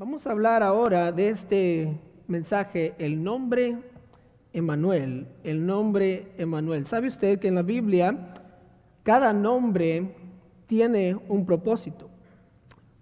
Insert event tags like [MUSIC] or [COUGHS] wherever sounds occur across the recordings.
Vamos a hablar ahora de este mensaje, el nombre Emanuel, el nombre Emanuel. ¿Sabe usted que en la Biblia cada nombre tiene un propósito?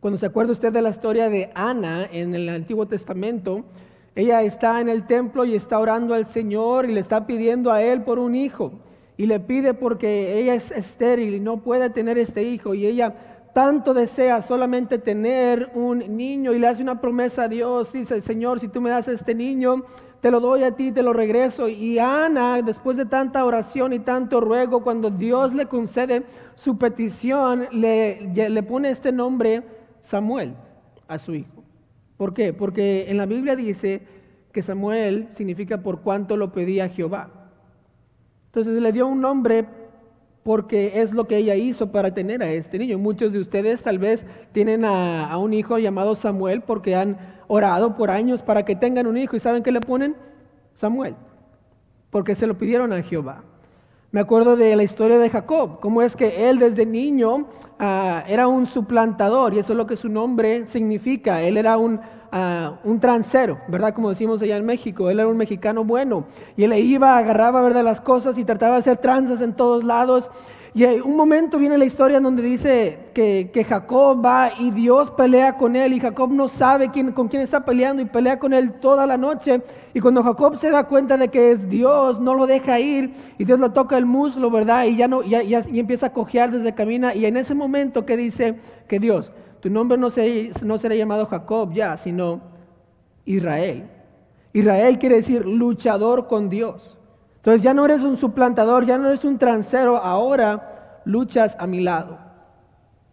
Cuando se acuerda usted de la historia de Ana en el Antiguo Testamento, ella está en el templo y está orando al Señor y le está pidiendo a Él por un hijo. Y le pide porque ella es estéril y no puede tener este hijo. Y ella tanto desea solamente tener un niño y le hace una promesa a Dios, dice, Señor, si tú me das este niño, te lo doy a ti, te lo regreso. Y Ana, después de tanta oración y tanto ruego, cuando Dios le concede su petición, le, le pone este nombre Samuel a su hijo. ¿Por qué? Porque en la Biblia dice que Samuel significa por cuanto lo pedía Jehová. Entonces le dio un nombre porque es lo que ella hizo para tener a este niño. Muchos de ustedes tal vez tienen a, un hijo llamado Samuel porque han orado por años para que tengan un hijo y ¿saben qué le ponen? Samuel, porque se lo pidieron a Jehová. Me acuerdo de la historia de Jacob, cómo es que él desde niño ah, era un suplantador y eso es lo que su nombre significa. Él era un un transero, ¿verdad? Como decimos allá en México. Él era un mexicano bueno. Y él iba, agarraba, ¿verdad? Las cosas y trataba de hacer tranzas en todos lados. Y un momento viene la historia donde dice que, que, Jacob va y Dios pelea con él y Jacob no sabe quién, con quién está peleando y pelea con él toda la noche. Y cuando Jacob se da cuenta de que es Dios, no lo deja ir y Dios le toca el muslo, ¿verdad? Y ya no, ya, ya y empieza a cojear desde camina. Y en ese momento que dice que Dios, tu nombre no, será llamado Jacob ya, sino Israel. Israel quiere decir luchador con Dios. Entonces ya no eres un suplantador, ya no eres un transero, ahora luchas a mi lado.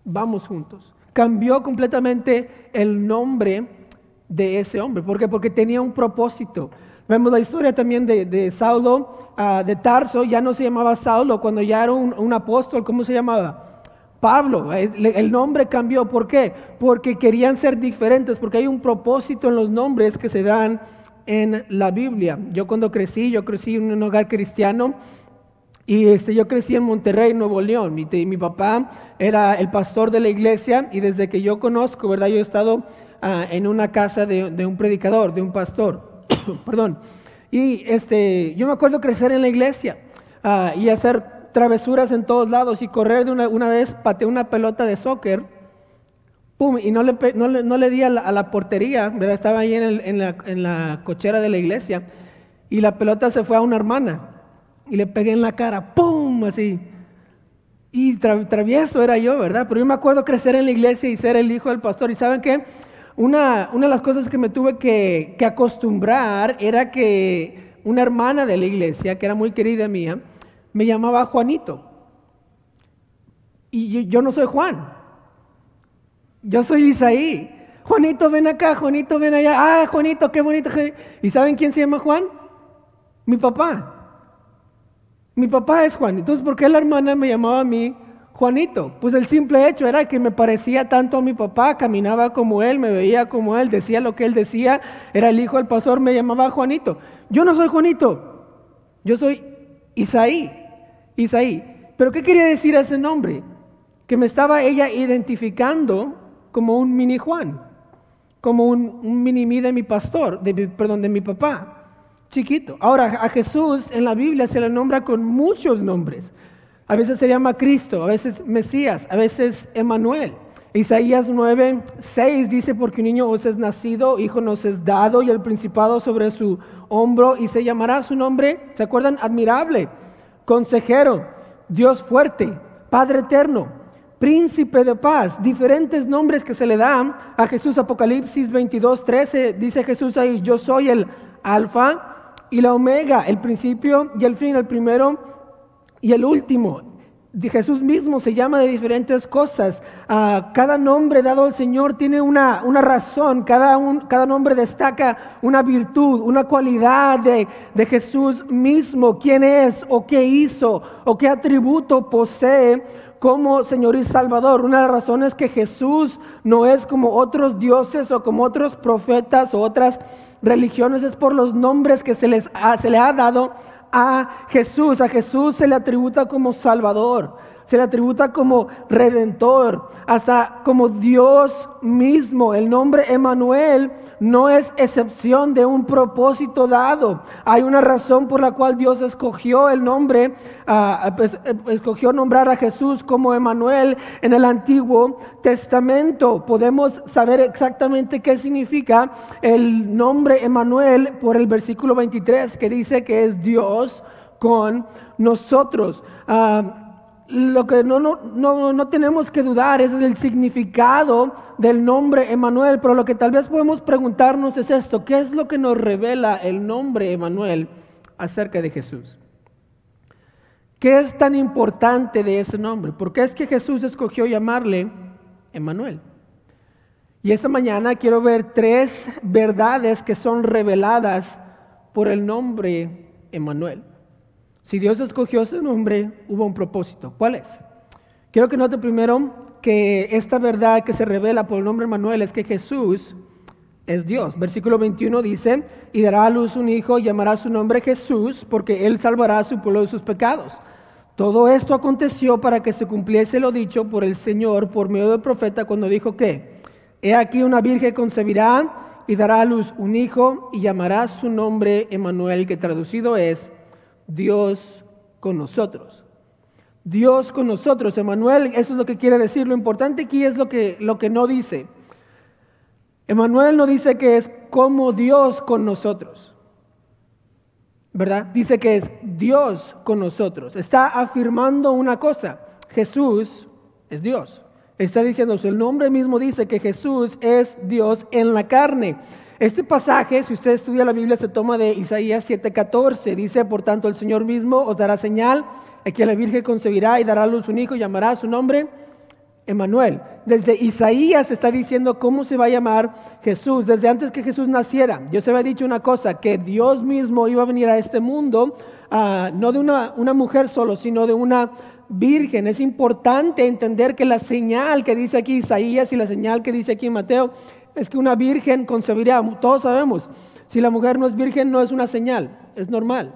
Vamos juntos. Cambió completamente el nombre de ese hombre. ¿Por qué? Porque tenía un propósito. Vemos la historia también de, Saulo ah, de Tarso, ya no se llamaba Saulo, cuando ya era un apóstol, ¿cómo se llamaba? Pablo, el nombre cambió. ¿Por qué? Porque querían ser diferentes, porque hay un propósito en los nombres que se dan en la Biblia. Yo cuando crecí, yo crecí en un hogar cristiano y este, yo crecí en Monterrey, Nuevo León. Mi, mi papá era el pastor de la iglesia y desde que yo conozco, ¿verdad? Yo he estado ah, en una casa de, un predicador, de un pastor. [COUGHS] Perdón. Y este, yo me acuerdo crecer en la iglesia ah, y hacer travesuras en todos lados y correr de una, una vez, pateé una pelota de soccer, pum, y no le, no le, no le di a la, portería, ¿verdad? Estaba ahí en, el, en, la, en, la, cochera de la iglesia, y la pelota se fue a una hermana, y le pegué en la cara, pum, así. Y travieso era yo, ¿verdad? Pero yo me acuerdo crecer en la iglesia y ser el hijo del pastor, y ¿saben qué? Una, una de las cosas que me tuve que, que acostumbrar era que una hermana de la iglesia, que era muy querida mía, me llamaba Juanito. Y yo, no soy Juan. Yo soy Isaí. Juanito, ven acá, Juanito, ven allá. Ah, Juanito, qué bonito. ¿Y saben quién se llama Juan? Mi papá. Mi papá es Juan. Entonces, ¿por qué la hermana me llamaba a mí Juanito? Pues el simple hecho era que me parecía tanto a mi papá, caminaba como él, me veía como él, decía lo que él decía, era el hijo del pastor, me llamaba Juanito. Yo no soy Juanito, yo soy Isaí. Isaí. ¿Pero qué quería decir ese nombre? Que me estaba ella identificando como un mini Juan, como un, mini mí de mi pastor, de, perdón, de mi papá, chiquito. Ahora, a Jesús en la Biblia se le nombra con muchos nombres. A veces se llama Cristo, a veces Mesías, a veces Emanuel. Isaías 9, 6 dice, porque un niño os es nacido, hijo nos es dado y el principado sobre su hombro y se llamará su nombre, ¿se acuerdan? Admirable consejero, Dios fuerte, Padre eterno, príncipe de paz, diferentes nombres que se le dan a Jesús. Apocalipsis 22, 13 dice Jesús ahí, yo soy el alfa y la omega, el principio y el fin, el primero y el último. Jesús mismo se llama de diferentes cosas. Ah, cada nombre dado al Señor tiene una, una razón, cada, un, cada, nombre destaca una virtud, una cualidad de, de Jesús mismo, quién es o qué hizo o qué atributo posee como Señor y Salvador. Una de las razones es que Jesús no es como otros dioses o como otros profetas o otras religiones, es por los nombres que se, les se le ha dado a Jesús. A Jesús se le atributa como Salvador, se le atributa como redentor, hasta como Dios mismo. El nombre Emanuel no es excepción de un propósito dado. Hay una razón por la cual Dios escogió el nombre, uh, pues, eh, escogió nombrar a Jesús como Emanuel en el Antiguo Testamento. Podemos saber exactamente qué significa el nombre Emanuel por el versículo 23 que dice que es Dios con nosotros. Uh, lo que no, no, no, no, tenemos que dudar es el significado del nombre Emanuel, pero lo que tal vez podemos preguntarnos es esto, ¿qué es lo que nos revela el nombre Emanuel acerca de Jesús? ¿Qué es tan importante de ese nombre? ¿Por qué es que Jesús escogió llamarle Emanuel? Y esta mañana quiero ver tres verdades que son reveladas por el nombre Emanuel. Si Dios escogió ese nombre, hubo un propósito. ¿Cuál es? Quiero que note primero que esta verdad que se revela por el nombre Manuel es que Jesús es Dios. Versículo 21 dice, y dará a luz un hijo, llamará su nombre Jesús, porque él salvará a su pueblo de sus pecados. Todo esto aconteció para que se cumpliese lo dicho por el Señor por medio del profeta cuando dijo que, he aquí una virgen concebirá y dará a luz un hijo y llamará su nombre Emanuel, que traducido es Dios con nosotros. Dios con nosotros, Emanuel, eso es lo que quiere decir. Lo importante aquí es lo que, lo que no dice. Emanuel no dice que es como Dios con nosotros. ¿Verdad? Dice que es Dios con nosotros. Está afirmando una cosa. Jesús es Dios. Está diciendo, el nombre mismo dice que Jesús es Dios en la carne. Este pasaje, si usted estudia la Biblia, se toma de Isaías 7:14. Dice, por tanto, el Señor mismo os dará señal, que la Virgen concebirá y dará a luz un hijo, y llamará su nombre Emanuel. Desde Isaías está diciendo cómo se va a llamar Jesús, desde antes que Jesús naciera. Yo se había dicho una cosa, que Dios mismo iba a venir a este mundo, ah, no de una, una mujer solo, sino de una virgen. Es importante entender que la señal que dice aquí Isaías y la señal que dice aquí Mateo es que una virgen concebirá. Todos sabemos, si la mujer no es virgen no es una señal, es normal.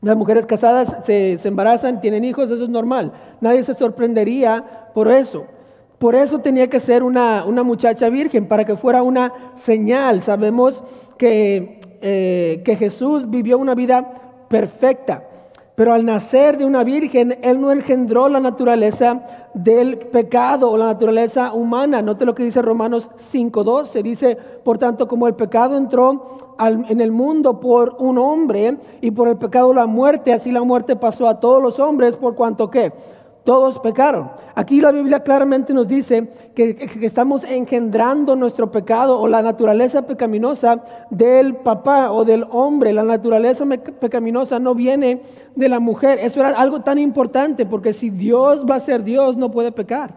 Las mujeres casadas se, embarazan, tienen hijos, eso es normal. Nadie se sorprendería por eso. Por eso tenía que ser una, muchacha virgen, para que fuera una señal. Sabemos que, eh, que Jesús vivió una vida perfecta. Pero al nacer de una virgen, Él no engendró la naturaleza del pecado o la naturaleza humana. Note lo que dice Romanos 5.12. Dice, por tanto, como el pecado entró en el mundo por un hombre y por el pecado la muerte, así la muerte pasó a todos los hombres por cuanto que todos pecaron. Aquí la Biblia claramente nos dice que, estamos engendrando nuestro pecado o la naturaleza pecaminosa del papá o del hombre. La naturaleza pecaminosa no viene de la mujer. Eso era algo tan importante porque si Dios va a ser Dios no puede pecar.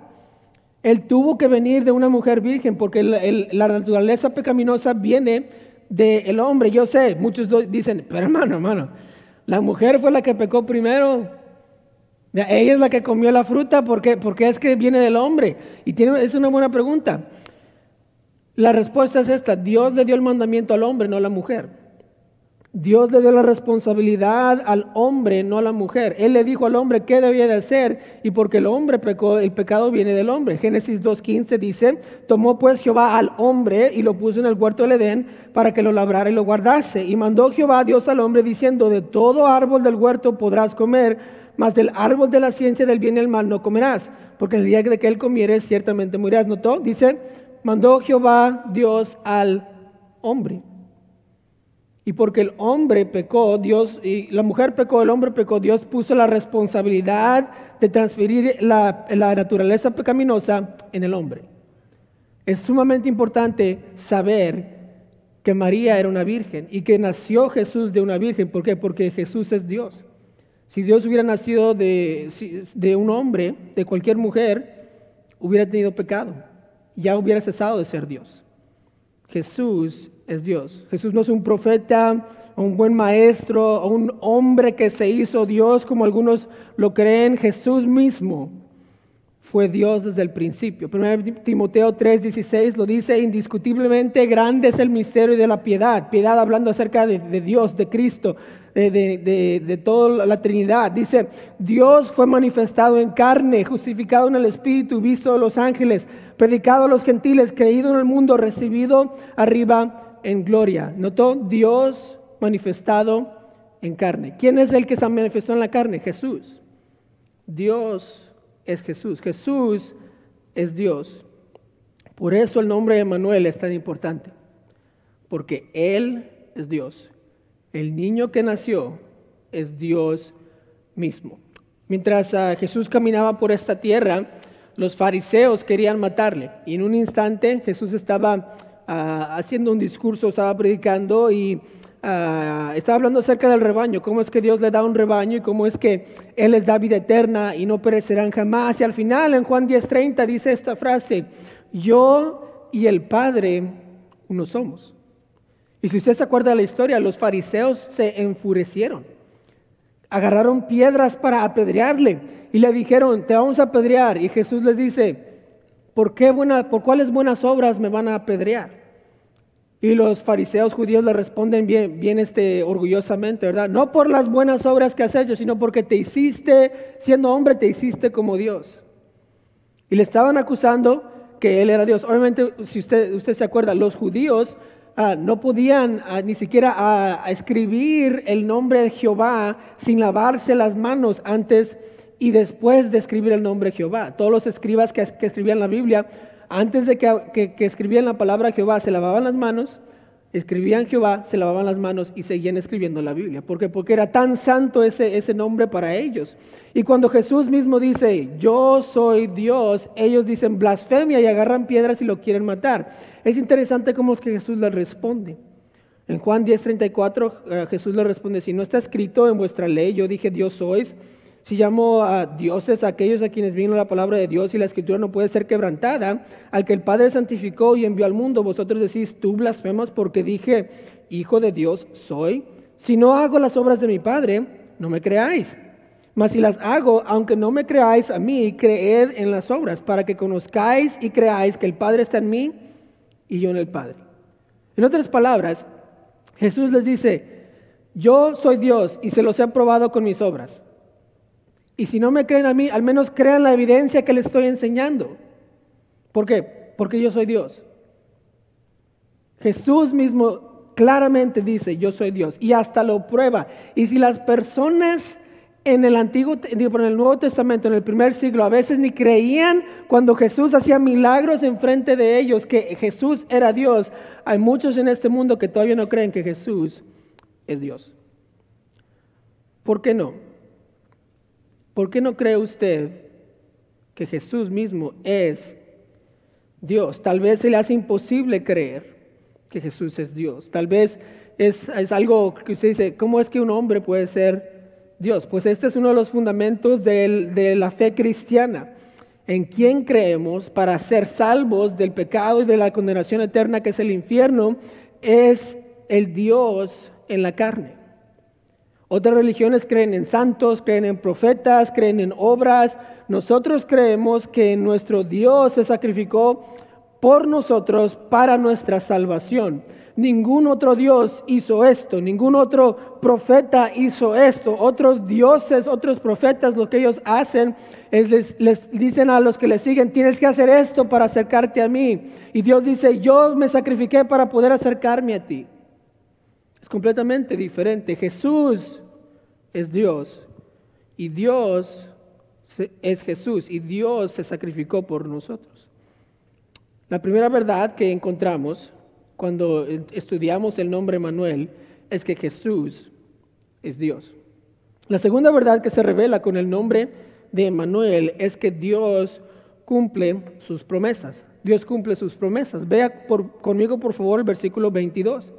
Él tuvo que venir de una mujer virgen porque la naturaleza pecaminosa viene del hombre. Yo sé, muchos dicen, pero hermano, hermano, la mujer fue la que pecó primero. Ella es la que comió la fruta porque, porque es que viene del hombre. Y tiene, es una buena pregunta. La respuesta es esta. Dios le dio el mandamiento al hombre, no a la mujer. Dios le dio la responsabilidad al hombre, no a la mujer. Él le dijo al hombre qué debía de hacer y porque el hombre pecó, el pecado viene del hombre. Génesis 2.15 dice, tomó pues Jehová al hombre y lo puso en el huerto del Edén para que lo labrara y lo guardase. Y mandó Jehová Dios al hombre diciendo, de todo árbol del huerto podrás comer, mas del árbol de la ciencia del bien y el mal no comerás, porque en el día de que él comieres ciertamente morirás. ¿Notó? Dice, mandó Jehová Dios al hombre. Y porque el hombre pecó, Dios, y la mujer pecó, el hombre pecó, Dios puso la responsabilidad de transferir la, la naturaleza pecaminosa en el hombre. Es sumamente importante saber que María era una virgen y que nació Jesús de una virgen. ¿Por qué? Porque Jesús es Dios. Si Dios hubiera nacido de, de un hombre, de cualquier mujer, hubiera tenido pecado. Ya hubiera cesado de ser Dios. Jesús es Dios. Jesús no es un profeta, un buen maestro, o un hombre que se hizo Dios como algunos lo creen. Jesús mismo fue Dios desde el principio. 1 Timoteo 3:16 lo dice, indiscutiblemente grande es el misterio de la piedad. Piedad hablando acerca de, Dios, de Cristo, de, de, de, toda la Trinidad. Dice, Dios fue manifestado en carne, justificado en el Espíritu, visto de los ángeles, predicado a los gentiles, creído en el mundo, recibido arriba en gloria. ¿Notó? Dios manifestado en carne. ¿Quién es el que se manifestó en la carne? Jesús. Dios es Jesús. Jesús es Dios. Por eso el nombre de Manuel es tan importante, porque Él es Dios. El niño que nació es Dios mismo. Mientras ah, Jesús caminaba por esta tierra, los fariseos querían matarle. Y en un instante Jesús estaba ah, haciendo un discurso, estaba predicando y Ah, estaba hablando acerca del rebaño, cómo es que Dios le da un rebaño y cómo es que Él les da vida eterna y no perecerán jamás. Y al final, en Juan 10:30, dice esta frase, yo y el Padre uno somos. Y si usted se acuerda de la historia, los fariseos se enfurecieron. Agarraron piedras para apedrearle y le dijeron, te vamos a apedrear. Y Jesús les dice, ¿por, qué buena, ¿por cuáles buenas obras me van a apedrear? Y los fariseos judíos le responden bien, bien este, orgullosamente, ¿verdad? No por las buenas obras que has hecho, sino porque te hiciste, siendo hombre, te hiciste como Dios. Y le estaban acusando que él era Dios. Obviamente, si usted, usted se acuerda, los judíos ah, no podían ah, ni siquiera ah, escribir el nombre de Jehová sin lavarse las manos antes y después de escribir el nombre de Jehová. Todos los escribas que, que escribían la Biblia antes de que, escribían la palabra Jehová, se lavaban las manos, escribían Jehová, se lavaban las manos y seguían escribiendo la Biblia. ¿Por qué? Porque era tan santo ese, ese nombre para ellos. Y cuando Jesús mismo dice, yo soy Dios, ellos dicen blasfemia y agarran piedras y lo quieren matar. Es interesante cómo es que Jesús les responde. En Juan 10:34 eh, Jesús le responde, si no está escrito en vuestra ley, yo dije Dios sois, si llamo a dioses a aquellos a quienes vino la palabra de Dios y la escritura no puede ser quebrantada, al que el Padre santificó y envió al mundo, vosotros decís, tú blasfemas porque dije, Hijo de Dios soy. Si no hago las obras de mi Padre, no me creáis. Mas si las hago, aunque no me creáis a mí, creed en las obras, para que conozcáis y creáis que el Padre está en mí y yo en el Padre. En otras palabras, Jesús les dice, yo soy Dios y se los he probado con mis obras. Y si no me creen a mí, al menos crean la evidencia que les estoy enseñando. ¿Por qué? Porque yo soy Dios. Jesús mismo claramente dice, yo soy Dios, y hasta lo prueba. Y si las personas en el Antiguo, en el Nuevo Testamento, en el primer siglo, a veces ni creían cuando Jesús hacía milagros enfrente de ellos que Jesús era Dios, hay muchos en este mundo que todavía no creen que Jesús es Dios. ¿Por qué no? ¿Por qué no cree usted que Jesús mismo es Dios? Tal vez se le hace imposible creer que Jesús es Dios. Tal vez es, algo que usted dice, ¿cómo es que un hombre puede ser Dios? Pues este es uno de los fundamentos de la fe cristiana. ¿En quién creemos para ser salvos del pecado y de la condenación eterna que es el infierno? Es el Dios en la carne. Otras religiones creen en santos, creen en profetas, creen en obras. Nosotros creemos que nuestro Dios se sacrificó por nosotros para nuestra salvación. Ningún otro Dios hizo esto, ningún otro profeta hizo esto. Otros dioses, otros profetas, lo que ellos hacen es les, dicen a los que les siguen, tienes que hacer esto para acercarte a mí. Y Dios dice, yo me sacrifiqué para poder acercarme a ti. Es completamente diferente. Jesús es Dios y Dios es Jesús y Dios se sacrificó por nosotros. La primera verdad que encontramos cuando estudiamos el nombre Manuel es que Jesús es Dios. La segunda verdad que se revela con el nombre de Manuel es que Dios cumple sus promesas. Dios cumple sus promesas. Vea conmigo por favor el versículo 22.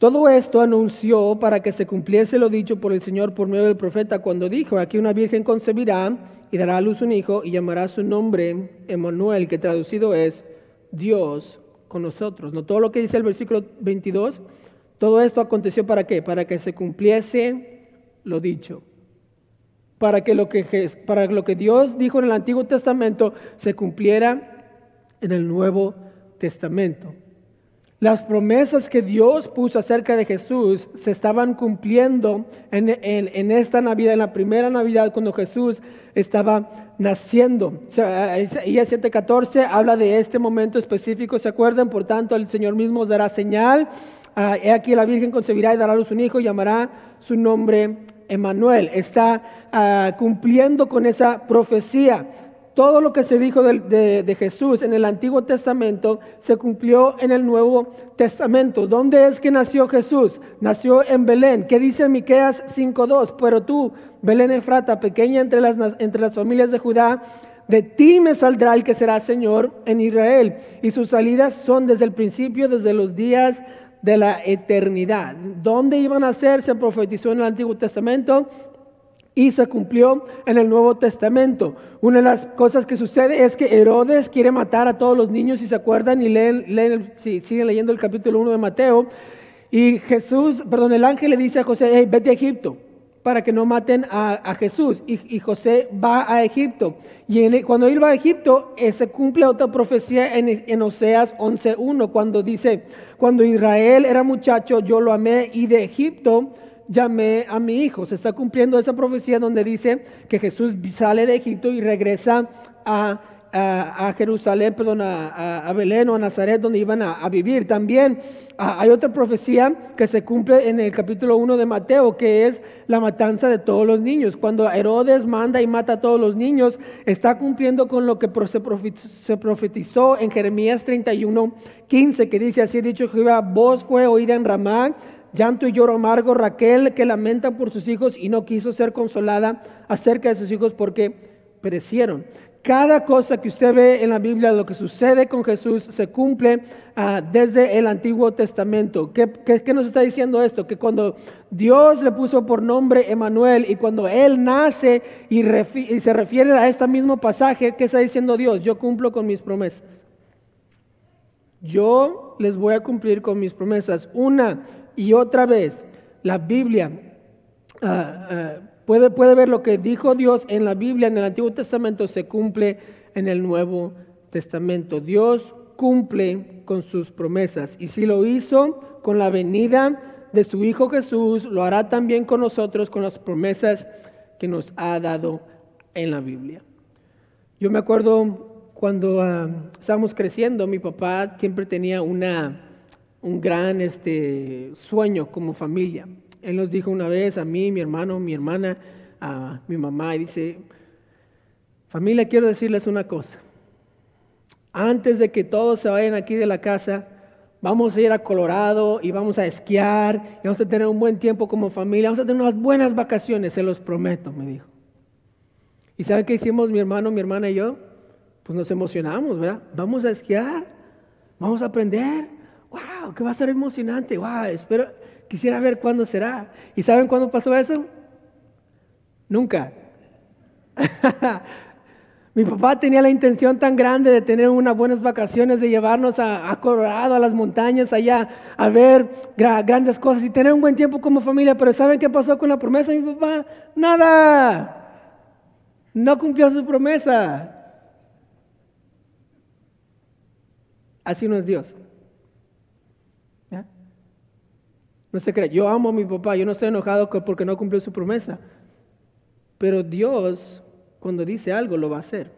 Todo esto anunció para que se cumpliese lo dicho por el Señor por medio del profeta cuando dijo, aquí una virgen concebirá y dará a luz un hijo y llamará su nombre Emanuel, que traducido es Dios con nosotros. ¿No todo lo que dice el versículo 22? Todo esto aconteció para qué? Para que se cumpliese lo dicho. para que lo que, para lo que Dios dijo en el Antiguo Testamento se cumpliera en el Nuevo Testamento. Las promesas que Dios puso acerca de Jesús se estaban cumpliendo en, esta Navidad, en la primera Navidad, cuando Jesús estaba naciendo. Isaías 7:14 habla de este momento específico, ¿se acuerdan? Por tanto, el Señor mismo dará señal. Ah, he aquí la Virgen concebirá y dará a luz un hijo y llamará su nombre Emanuel. Está ah, cumpliendo con esa profecía todo lo que se dijo de, Jesús en el Antiguo Testamento se cumplió en el Nuevo Testamento. ¿Dónde es que nació Jesús? Nació en Belén. ¿Qué dice Miqueas 5:2? Pero tú, Belén Efrata, pequeña entre las, entre las familias de Judá, de ti me saldrá el que será Señor en Israel. Y sus salidas son desde el principio, desde los días de la eternidad. ¿Dónde iban a ser? Se profetizó en el Antiguo Testamento y se cumplió en el Nuevo Testamento. Una de las cosas que sucede es que Herodes quiere matar a todos los niños, si se acuerdan y leen, si siguen leyendo el capítulo 1 de Mateo. Y Jesús, perdón, el ángel le dice a José, vete a Egipto para que no maten a, Jesús. Y, José va a Egipto. Y cuando él va a Egipto, se cumple otra profecía en, en Oseas 11.1, cuando dice, cuando Israel era muchacho, yo lo amé y de Egipto llamé a mi hijo. Se está cumpliendo esa profecía donde dice que Jesús sale de Egipto y regresa a, Jerusalén, perdón, a, Belén o a Nazaret, donde iban a, vivir. También hay otra profecía que se cumple en el capítulo 1 de Mateo, que es la matanza de todos los niños. Cuando Herodes manda y mata a todos los niños, está cumpliendo con lo que se profetizó en Jeremías 31, 15, que dice, así dicho Jehová, voz fue oída en Ramá llanto y lloro amargo, Raquel que lamenta por sus hijos y no quiso ser consolada acerca de sus hijos porque perecieron. Cada cosa que usted ve en la Biblia, lo que sucede con Jesús, se cumple ah, desde el Antiguo Testamento. ¿Qué, ¿Qué, nos está diciendo esto? Que cuando Dios le puso por nombre Emanuel y cuando Él nace y, y se refiere a este mismo pasaje, ¿qué está diciendo Dios? Yo cumplo con mis promesas. Yo les voy a cumplir con mis promesas. Una, y otra vez la Biblia ah, ah, puede, puede ver lo que dijo Dios en la Biblia, en el Antiguo Testamento, se cumple en el Nuevo Testamento. Dios cumple con sus promesas y si lo hizo con la venida de su Hijo Jesús, lo hará también con nosotros con las promesas que nos ha dado en la Biblia. Yo me acuerdo cuando ah, estábamos creciendo, mi papá siempre tenía una un gran este, sueño como familia. Él nos dijo una vez a mí, mi hermano, mi hermana, a mi mamá, y dice, familia, quiero decirles una cosa. Antes de que todos se vayan aquí de la casa, vamos a ir a Colorado y vamos a esquiar, y vamos a tener un buen tiempo como familia, vamos a tener unas buenas vacaciones, se los prometo, me dijo. ¿Y saben qué hicimos mi hermano, mi hermana y yo? Pues nos emocionamos, ¿verdad? Vamos a esquiar, vamos a aprender, wow, que va a ser emocionante, wow, espero, quisiera ver cuándo será. ¿Y saben cuándo pasó eso? Nunca. [LAUGHS] Mi papá tenía la intención tan grande de tener unas buenas vacaciones, de llevarnos a, Colorado, a las montañas, allá, a ver grandes cosas y tener un buen tiempo como familia. Pero ¿saben qué pasó con la promesa de mi papá? Nada. No cumplió su promesa. Así no es Dios. No se cree, yo amo a mi papá, yo no estoy enojado porque no cumplió su promesa. Pero Dios, cuando dice algo, lo va a hacer.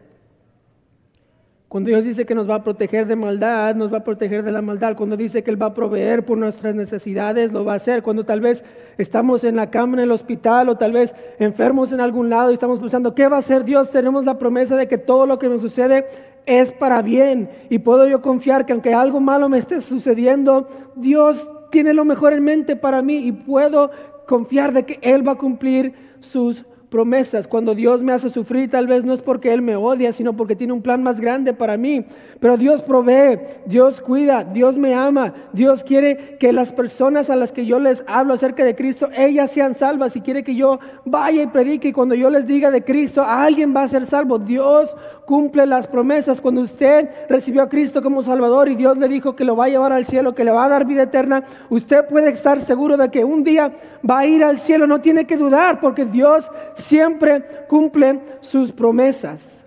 Cuando Dios dice que nos va a proteger de maldad, nos va a proteger de la maldad. Cuando dice que Él va a proveer por nuestras necesidades, lo va a hacer. Cuando tal vez estamos en la cama en el hospital o tal vez enfermos en algún lado y estamos pensando, ¿qué va a hacer Dios? Tenemos la promesa de que todo lo que nos sucede es para bien. Y puedo yo confiar que aunque algo malo me esté sucediendo, Dios tiene lo mejor en mente para mí y puedo confiar de que Él va a cumplir sus promesas. Cuando Dios me hace sufrir, tal vez no es porque Él me odia, sino porque tiene un plan más grande para mí. Pero Dios provee, Dios cuida, Dios me ama. Dios quiere que las personas a las que yo les hablo acerca de Cristo, ellas sean salvas y quiere que yo vaya y predique. Y cuando yo les diga de Cristo, alguien va a ser salvo. Dios cumple las promesas. Cuando usted recibió a Cristo como Salvador y Dios le dijo que lo va a llevar al cielo, que le va a dar vida eterna, usted puede estar seguro de que un día va a ir al cielo. No tiene que dudar porque Dios siempre cumple sus promesas.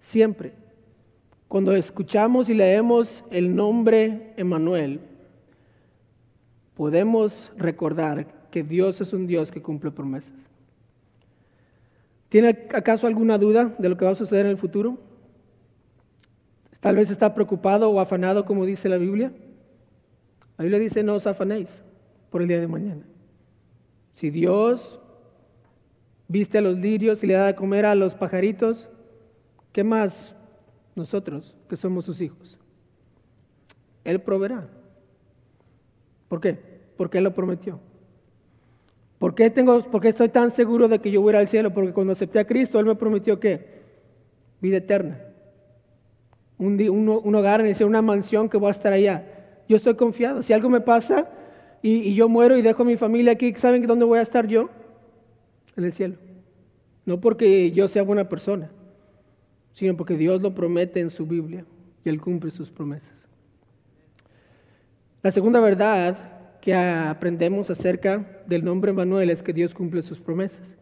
Siempre. Cuando escuchamos y leemos el nombre Emanuel, podemos recordar que Dios es un Dios que cumple promesas. ¿Tiene acaso alguna duda de lo que va a suceder en el futuro? Tal vez está preocupado o afanado como dice la Biblia. La Biblia dice no os afanéis por el día de mañana. Si Dios viste a los lirios y le da de comer a los pajaritos, ¿qué más nosotros que somos sus hijos? Él proveerá. ¿Por qué? Porque Él lo prometió. ¿Por qué, tengo, ¿Por estoy tan seguro de que yo voy a ir al cielo? Porque cuando acepté a Cristo, Él me prometió que vida eterna. Un, un, hogar, una mansión que voy a estar allá. Yo estoy confiado. Si algo me pasa y, y yo muero y dejo a mi familia aquí, ¿saben dónde voy a estar yo? En el cielo. No porque yo sea buena persona, sino porque Dios lo promete en su Biblia y Él cumple sus promesas. La segunda verdad que aprendemos acerca del nombre Manuel es que Dios cumple sus promesas.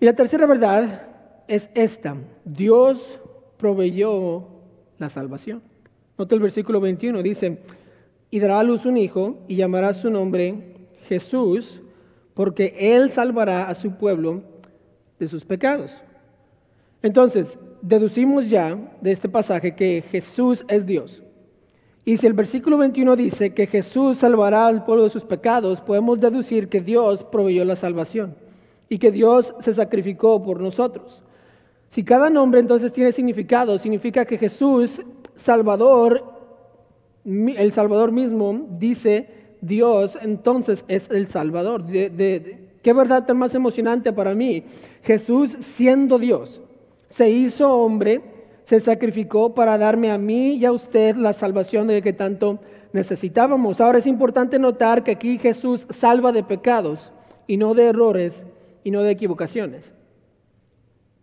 Y la tercera verdad es esta. Dios proveyó la salvación. Nota el versículo 21, dice, y dará a luz un hijo y llamará su nombre Jesús, porque él salvará a su pueblo de sus pecados. Entonces, deducimos ya de este pasaje que Jesús es Dios. Y si el versículo 21 dice que Jesús salvará al pueblo de sus pecados, podemos deducir que Dios proveyó la salvación y que Dios se sacrificó por nosotros. Si cada nombre entonces tiene significado, significa que Jesús, Salvador, el Salvador mismo, dice Dios, entonces es el Salvador. ¿Qué verdad tan más emocionante para mí? Jesús siendo Dios, se hizo hombre se sacrificó para darme a mí y a usted la salvación de que tanto necesitábamos. Ahora es importante notar que aquí Jesús salva de pecados y no de errores y no de equivocaciones.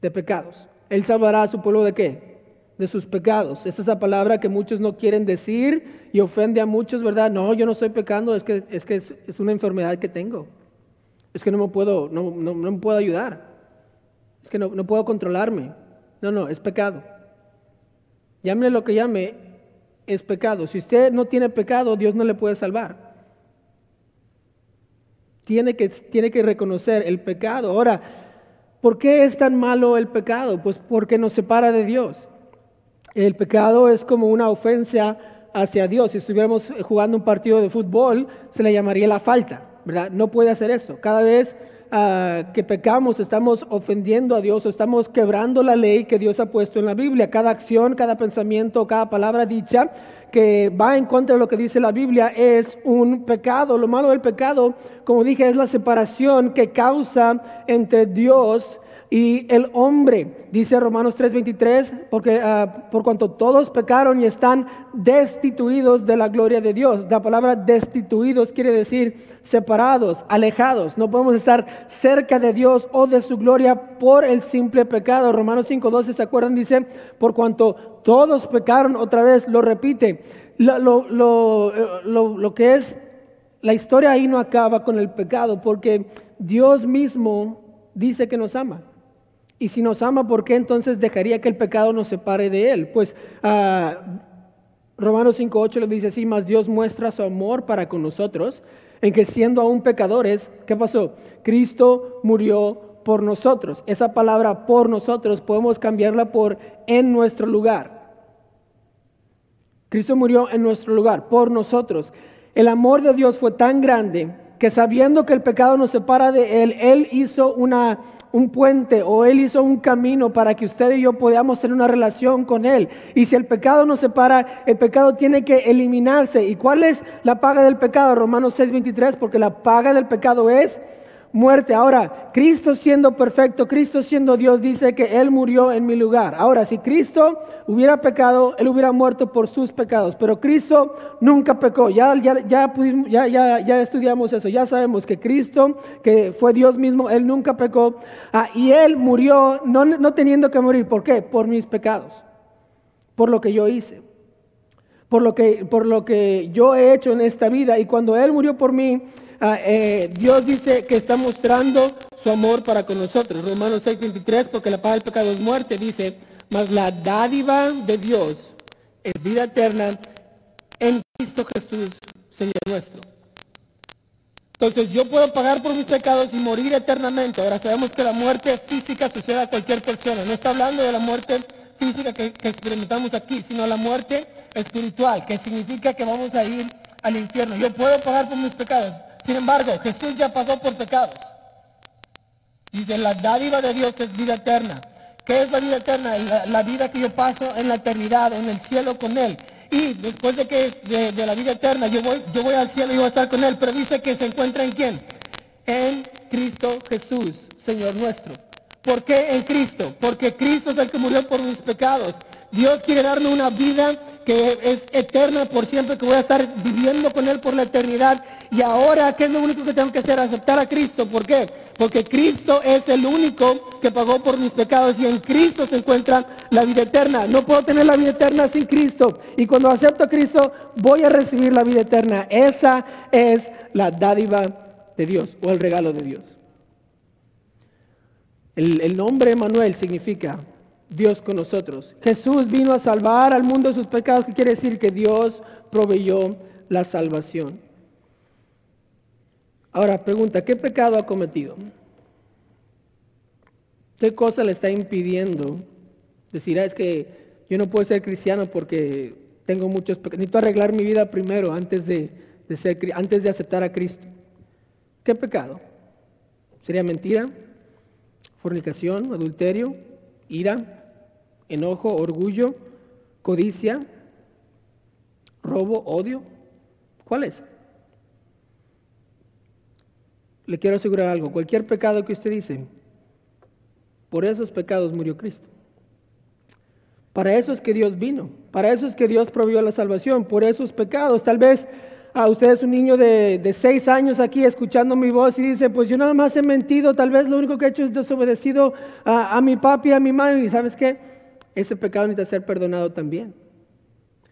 De pecados. Él salvará a su pueblo de qué? De sus pecados. Es esa palabra que muchos no quieren decir y ofende a muchos, ¿verdad? No, yo no estoy pecando, es que es, que es, una enfermedad que tengo. Es que no me puedo, no, no, no me puedo ayudar. Es que no, no puedo controlarme. No, no, es pecado. Llámele lo que llame, es pecado. Si usted no tiene pecado, Dios no le puede salvar. Tiene que, tiene que reconocer el pecado. Ahora, ¿por qué es tan malo el pecado? Pues porque nos separa de Dios. El pecado es como una ofensa hacia Dios. Si estuviéramos jugando un partido de fútbol, se le llamaría la falta, ¿verdad? No puede hacer eso. Cada vez Ah, que pecamos, estamos ofendiendo a Dios estamos quebrando la ley que Dios ha puesto en la Biblia. Cada acción, cada pensamiento, cada palabra dicha que va en contra de lo que dice la Biblia es un pecado. Lo malo del pecado, como dije, es la separación que causa entre Dios y el hombre. Dice Romanos 3:23, porque ah, por cuanto todos pecaron y están destituidos de la gloria de Dios. La palabra destituidos quiere decir separados, alejados. No podemos estar cerca de Dios o de su gloria por el simple pecado. Romanos 5:12, ¿se acuerdan? Dice, por cuanto todos pecaron, otra vez lo repite. Lo, lo, lo, lo que es, la historia ahí no acaba con el pecado, porque Dios mismo dice que nos ama. Y si nos ama, ¿por qué entonces dejaría que el pecado nos separe de Él? Pues uh, Romanos 5.8 lo dice así, más Dios muestra su amor para con nosotros, en que siendo aún pecadores, ¿qué pasó? Cristo murió por nosotros. Esa palabra por nosotros podemos cambiarla por en nuestro lugar. Cristo murió en nuestro lugar, por nosotros. El amor de Dios fue tan grande que sabiendo que el pecado nos separa de Él, Él hizo una un puente o Él hizo un camino para que usted y yo podamos tener una relación con Él. Y si el pecado nos separa, el pecado tiene que eliminarse. ¿Y cuál es la paga del pecado? Romanos 6:23, porque la paga del pecado es muerte. Ahora, Cristo siendo perfecto, Cristo siendo Dios, dice que Él murió en mi lugar. Ahora, si Cristo hubiera pecado, Él hubiera muerto por sus pecados, pero Cristo nunca pecó. Ya, ya, ya, estudiamos eso, ya sabemos que Cristo, que fue Dios mismo, Él nunca pecó ah, y Él murió no, no teniendo que morir. ¿Por qué? Por mis pecados, por lo que yo hice. Por lo, que, por lo que yo he hecho en esta vida. Y cuando Él murió por mí, Ah, eh, Dios dice que está mostrando su amor para con nosotros. Romanos 6:23, porque la paz del pecado es muerte, dice, mas la dádiva de Dios es vida eterna en Cristo Jesús, Señor nuestro. Entonces yo puedo pagar por mis pecados y morir eternamente. Ahora sabemos que la muerte física sucede a cualquier persona. No está hablando de la muerte física que, que experimentamos aquí, sino la muerte espiritual, que significa que vamos a ir al infierno. Yo puedo pagar por mis pecados. Sin embargo, Jesús ya pasó por pecados. Dice, la dádiva de Dios es vida eterna. ¿Qué es la vida eterna? La, vida que yo paso en la eternidad, en el cielo con Él. Y después de que de, la vida eterna, yo voy, yo voy al cielo y voy a estar con Él. Pero dice que se encuentra en quién? En Cristo Jesús, Señor nuestro. ¿Por qué en Cristo? Porque Cristo es el que murió por mis pecados. Dios quiere darme una vida que es eterna por siempre, que voy a estar viviendo con Él por la eternidad. Y ahora, ¿qué es lo único que tengo que hacer? Aceptar a Cristo. ¿Por qué? Porque Cristo es el único que pagó por mis pecados y en Cristo se encuentra la vida eterna. No puedo tener la vida eterna sin Cristo. Y cuando acepto a Cristo, voy a recibir la vida eterna. Esa es la dádiva de Dios o el regalo de Dios. El, nombre Manuel significa Dios con nosotros. Jesús vino a salvar al mundo de sus pecados, que quiere decir que Dios proveyó la salvación. Ahora, pregunta, ¿qué pecado ha cometido? ¿Qué cosa le está impidiendo decir, ah, es que yo no puedo ser cristiano porque tengo muchos pecados? Necesito arreglar mi vida primero antes de, antes de aceptar a Cristo. ¿Qué pecado? ¿Sería mentira? ¿Fornicación? ¿Adulterio? ¿Ira? enojo, orgullo, codicia, robo, odio. ¿Cuál es? Le quiero asegurar algo, cualquier pecado que usted dice, por esos pecados murió Cristo. Para eso es que Dios vino, para eso es que Dios proveyó la salvación, por esos pecados. Tal vez a usted es un niño de, seis años aquí escuchando mi voz y dice, pues yo nada más he mentido, tal vez lo único que he hecho es desobedecido a, a mi papi a mi madre. ¿Y sabes qué? ese pecado necesita ser perdonado también.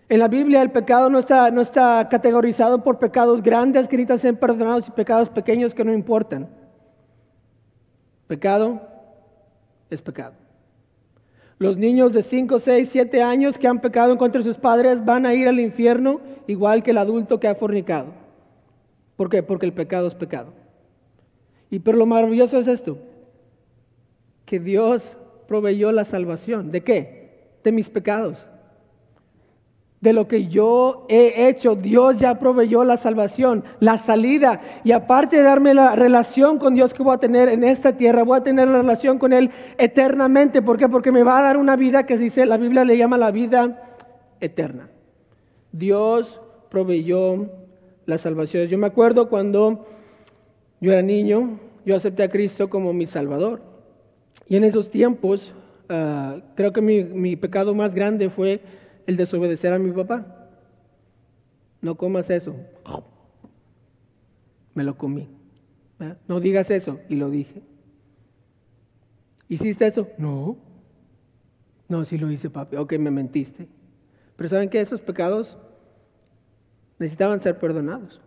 En la Biblia el pecado no está, no está categorizado por pecados grandes que necesitan ser perdonados y pecados pequeños que no importan. Pecado es pecado. Los niños de 5, 6, 7 años que han pecado contra sus padres van a ir al infierno igual que el adulto que ha fornicado. ¿Por qué? Porque el pecado es pecado. Y pero lo maravilloso es esto, que Dios proveyó la salvación. ¿De qué? De mis pecados. De lo que yo he hecho, Dios ya proveyó la salvación, la salida. Y aparte de darme la relación con Dios que voy a tener en esta tierra, voy a tener la relación con Él eternamente. ¿Por qué? Porque me va a dar una vida que dice, la Biblia le llama la vida eterna. Dios proveyó la salvación. Yo me acuerdo cuando yo era niño, yo acepté a Cristo como mi Salvador. Y en esos tiempos, ah, creo que mi, pecado más grande fue el desobedecer a mi papá. No comas eso. Me lo comí. No digas eso. Y lo dije. ¿Hiciste eso? No. No, sí lo hice, papi. Ok, me mentiste. Pero ¿saben que esos pecados necesitaban ser perdonados?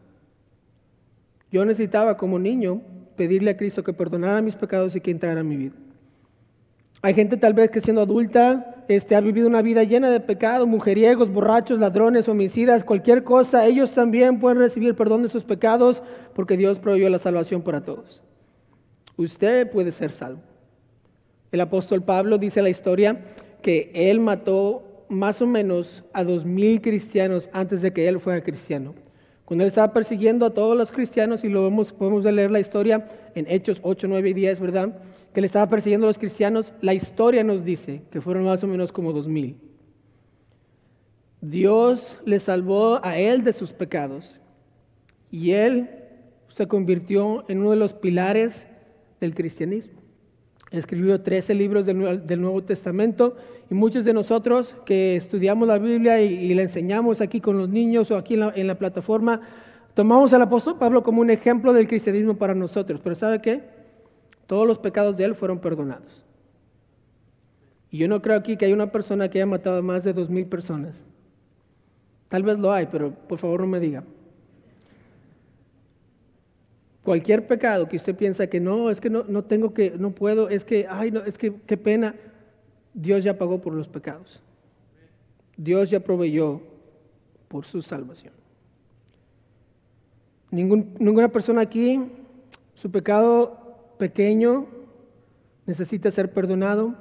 Yo necesitaba como niño pedirle a Cristo que perdonara mis pecados y que entrara en mi vida. Hay gente tal vez que siendo adulta este, ha vivido una vida llena de pecado, mujeriegos, borrachos, ladrones, homicidas, cualquier cosa. Ellos también pueden recibir perdón de sus pecados porque Dios proveyó la salvación para todos. Usted puede ser salvo. El apóstol Pablo dice la historia que él mató más o menos a dos mil cristianos antes de que él fuera cristiano. Cuando él estaba persiguiendo a todos los cristianos, y lo vemos, podemos leer la historia en Hechos 8, 9 y 10, ¿verdad? que le estaba persiguiendo a los cristianos, la historia nos dice que fueron más o menos como dos mil. Dios le salvó a él de sus pecados y él se convirtió en uno de los pilares del cristianismo. Escribió 13 libros del, Nuevo Testamento y muchos de nosotros que estudiamos la Biblia y, la enseñamos aquí con los niños o aquí en la, en la plataforma, tomamos al apóstol Pablo como un ejemplo del cristianismo para nosotros. Pero ¿sabe qué? Todos los pecados de él fueron perdonados. Y yo no creo aquí que haya una persona que haya matado a más de dos mil personas. Tal vez lo hay, pero por favor no me diga. Cualquier pecado que usted piensa que no, es que no, no tengo que, no puedo, es que, ay, no, es que qué pena. Dios ya pagó por los pecados. Dios ya proveyó por su salvación. ninguna persona aquí, su pecado pequeño necesita ser perdonado.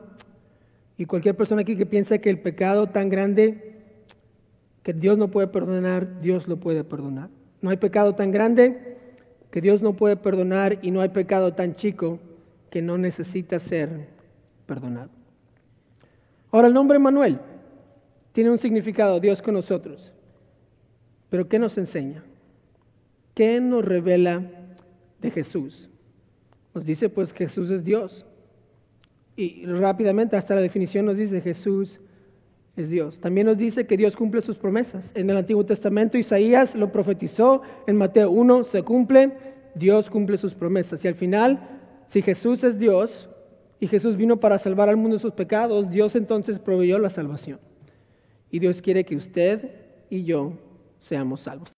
Y cualquier persona aquí que piensa que el pecado tan grande que Dios no puede perdonar, Dios lo puede perdonar. No hay pecado tan grande que Dios no puede perdonar y no hay pecado tan chico que no necesita ser perdonado. Ahora el nombre Manuel tiene un significado, Dios con nosotros. Pero ¿qué nos enseña? ¿Qué nos revela de Jesús? Nos dice pues Jesús es Dios. Y rápidamente hasta la definición nos dice Jesús es Dios. También nos dice que Dios cumple sus promesas. En el Antiguo Testamento Isaías lo profetizó, en Mateo 1 se cumple, Dios cumple sus promesas. Y al final, si Jesús es Dios y Jesús vino para salvar al mundo de sus pecados, Dios entonces proveyó la salvación. Y Dios quiere que usted y yo seamos salvos.